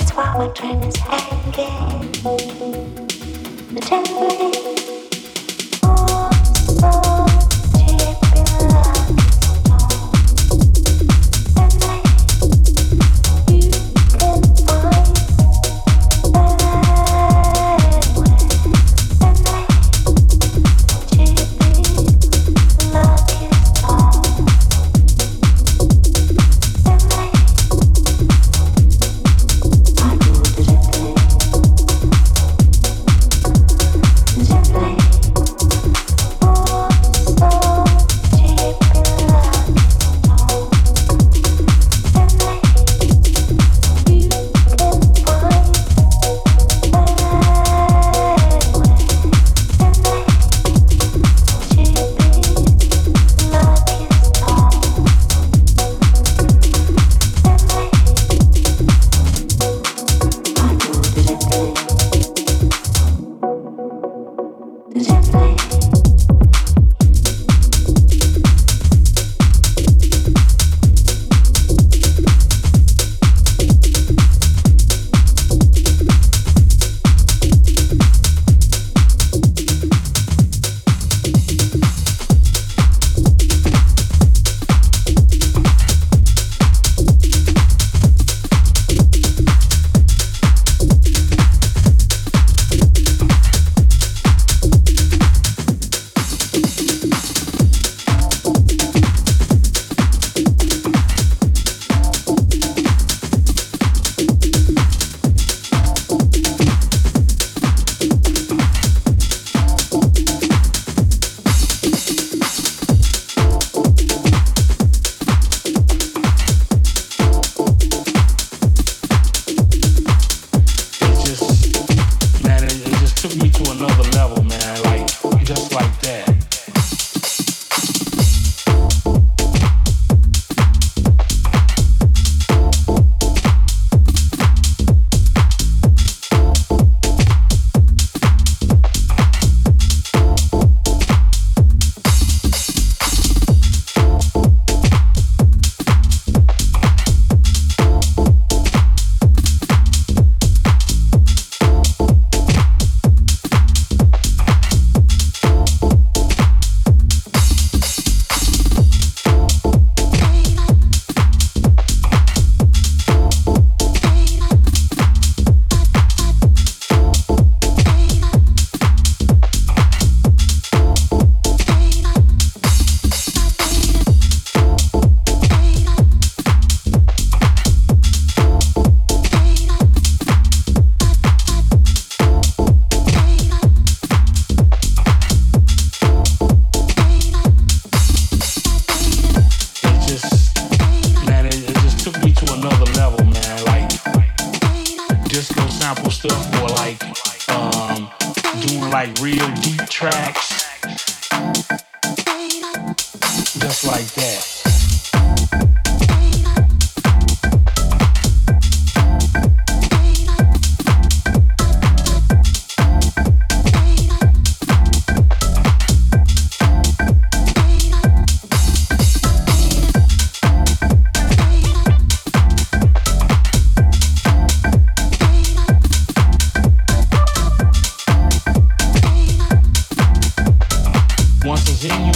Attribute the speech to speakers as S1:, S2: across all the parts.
S1: That's what my dream
S2: is hanging. The temple. Oh, oh.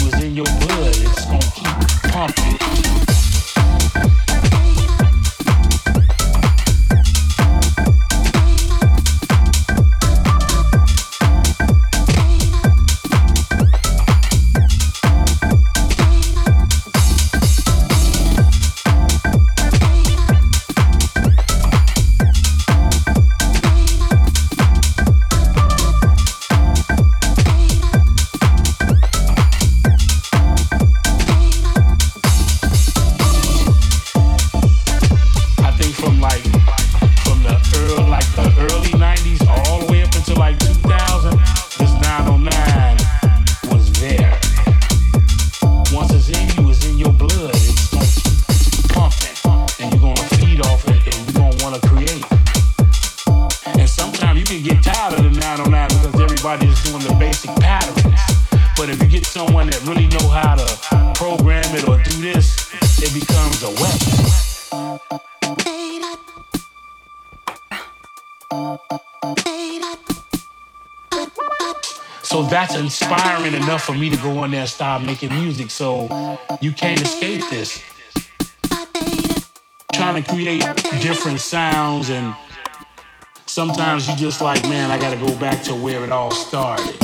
S2: was in your blood. It's gonna keep pumping. Enough for me to go on there and start making music. So you can't escape this. Trying to create different sounds and sometimes you just like, man, I gotta go back to where it all started.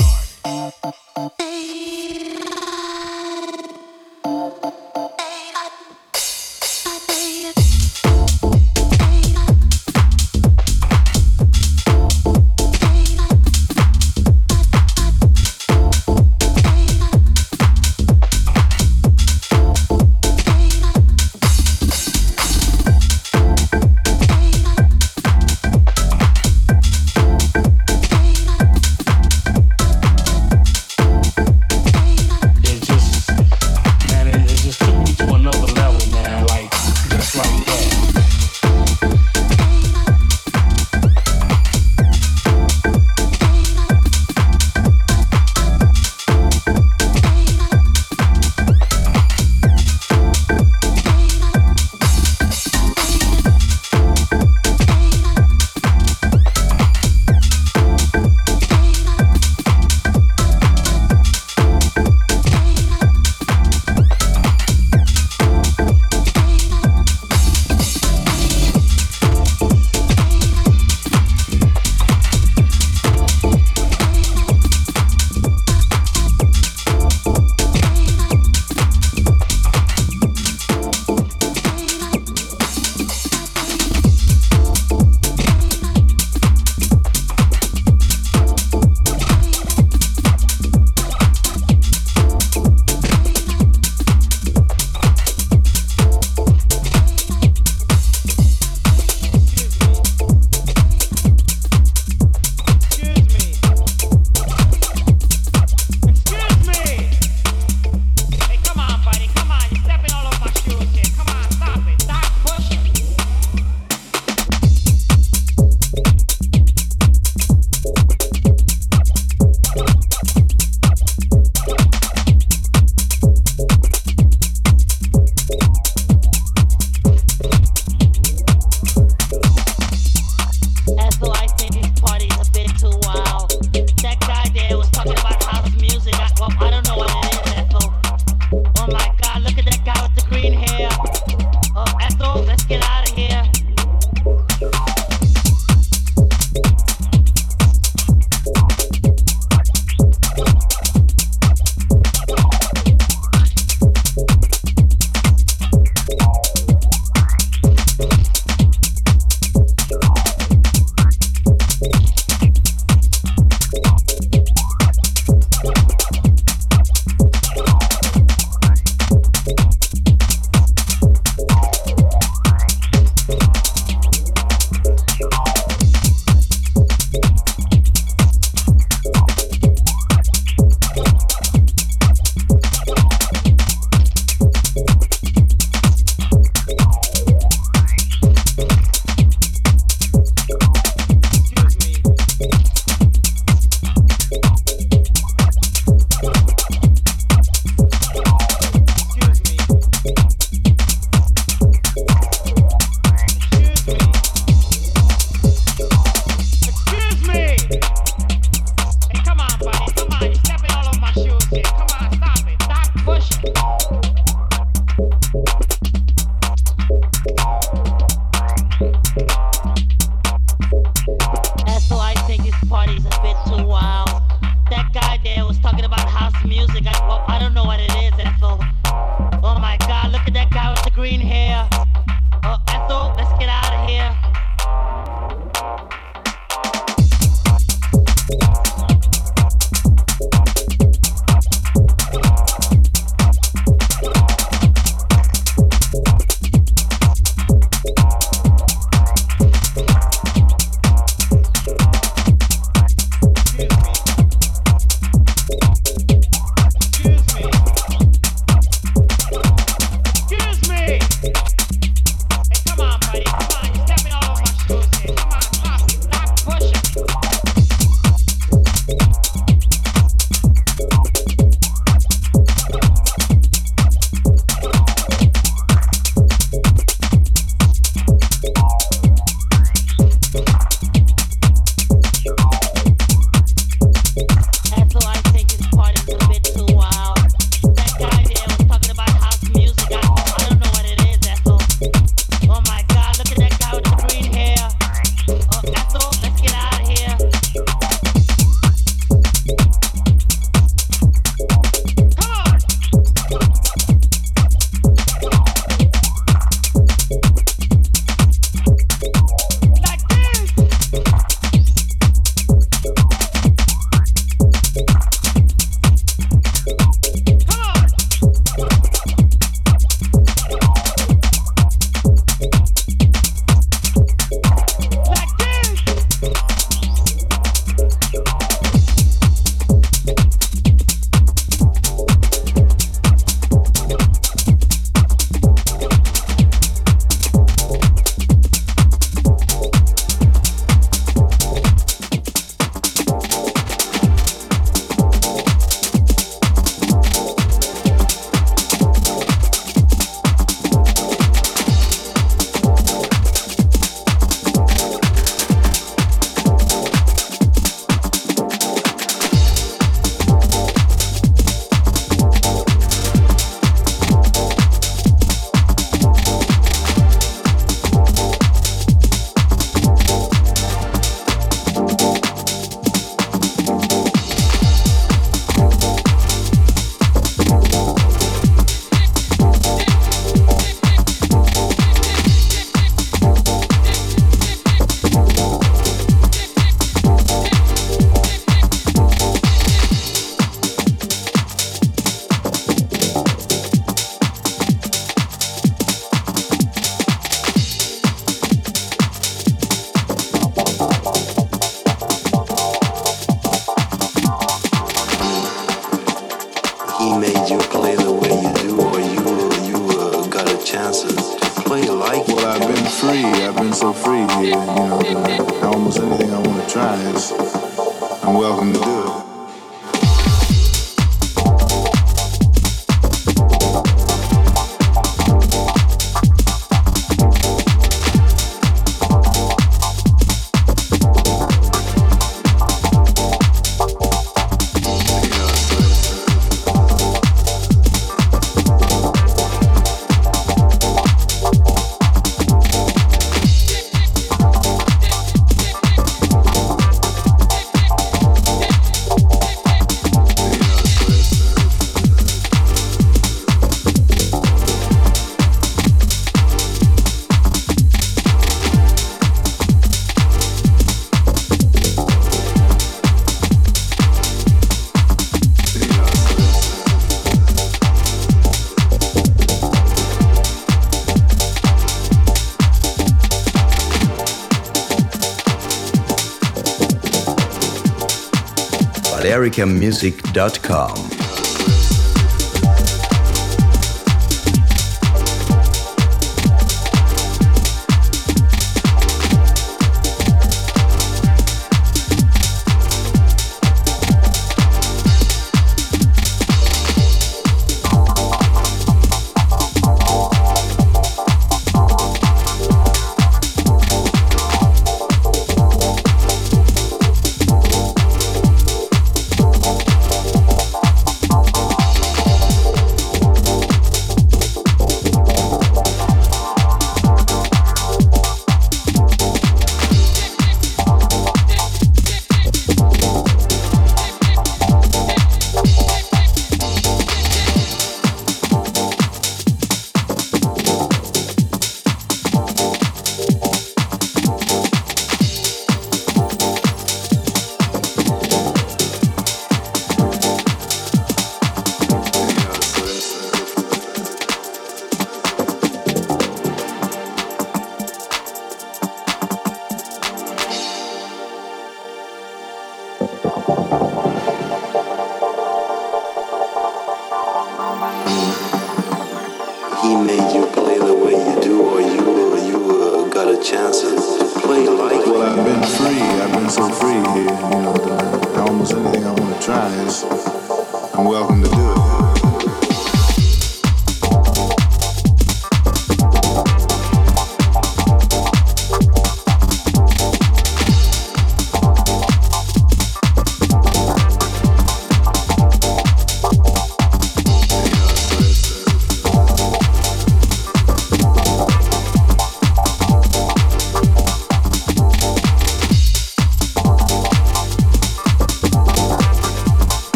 S3: americamusic.com.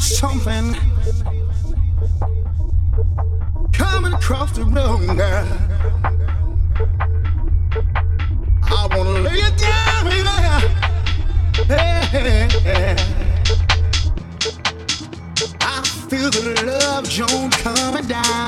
S4: feel something coming across the room, girl. I
S5: wanna lay it down, baby. Hey, hey, I feel the love, Joan, coming down.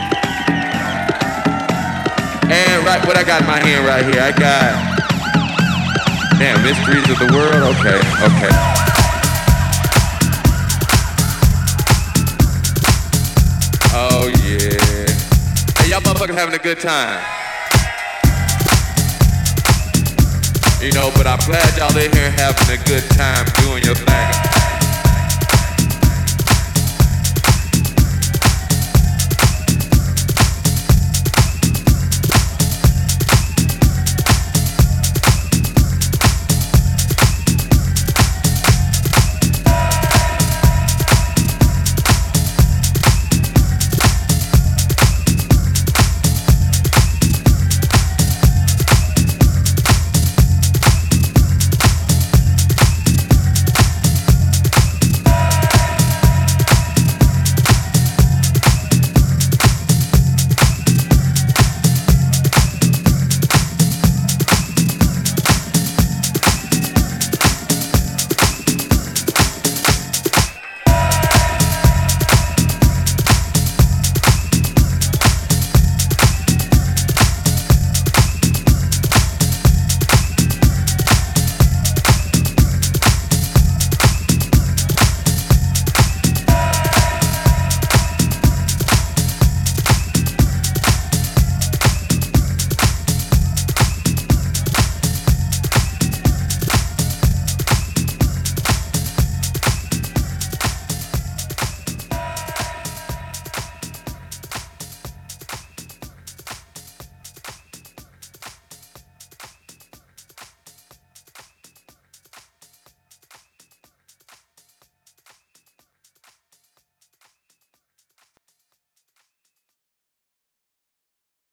S4: And right, what I got in my hand right here, I got, damn, mysteries of the world. Okay, okay. Oh yeah. Hey, y'all motherfuckers having a good time. You know, but I'm glad y'all in here having a good time doing your thing.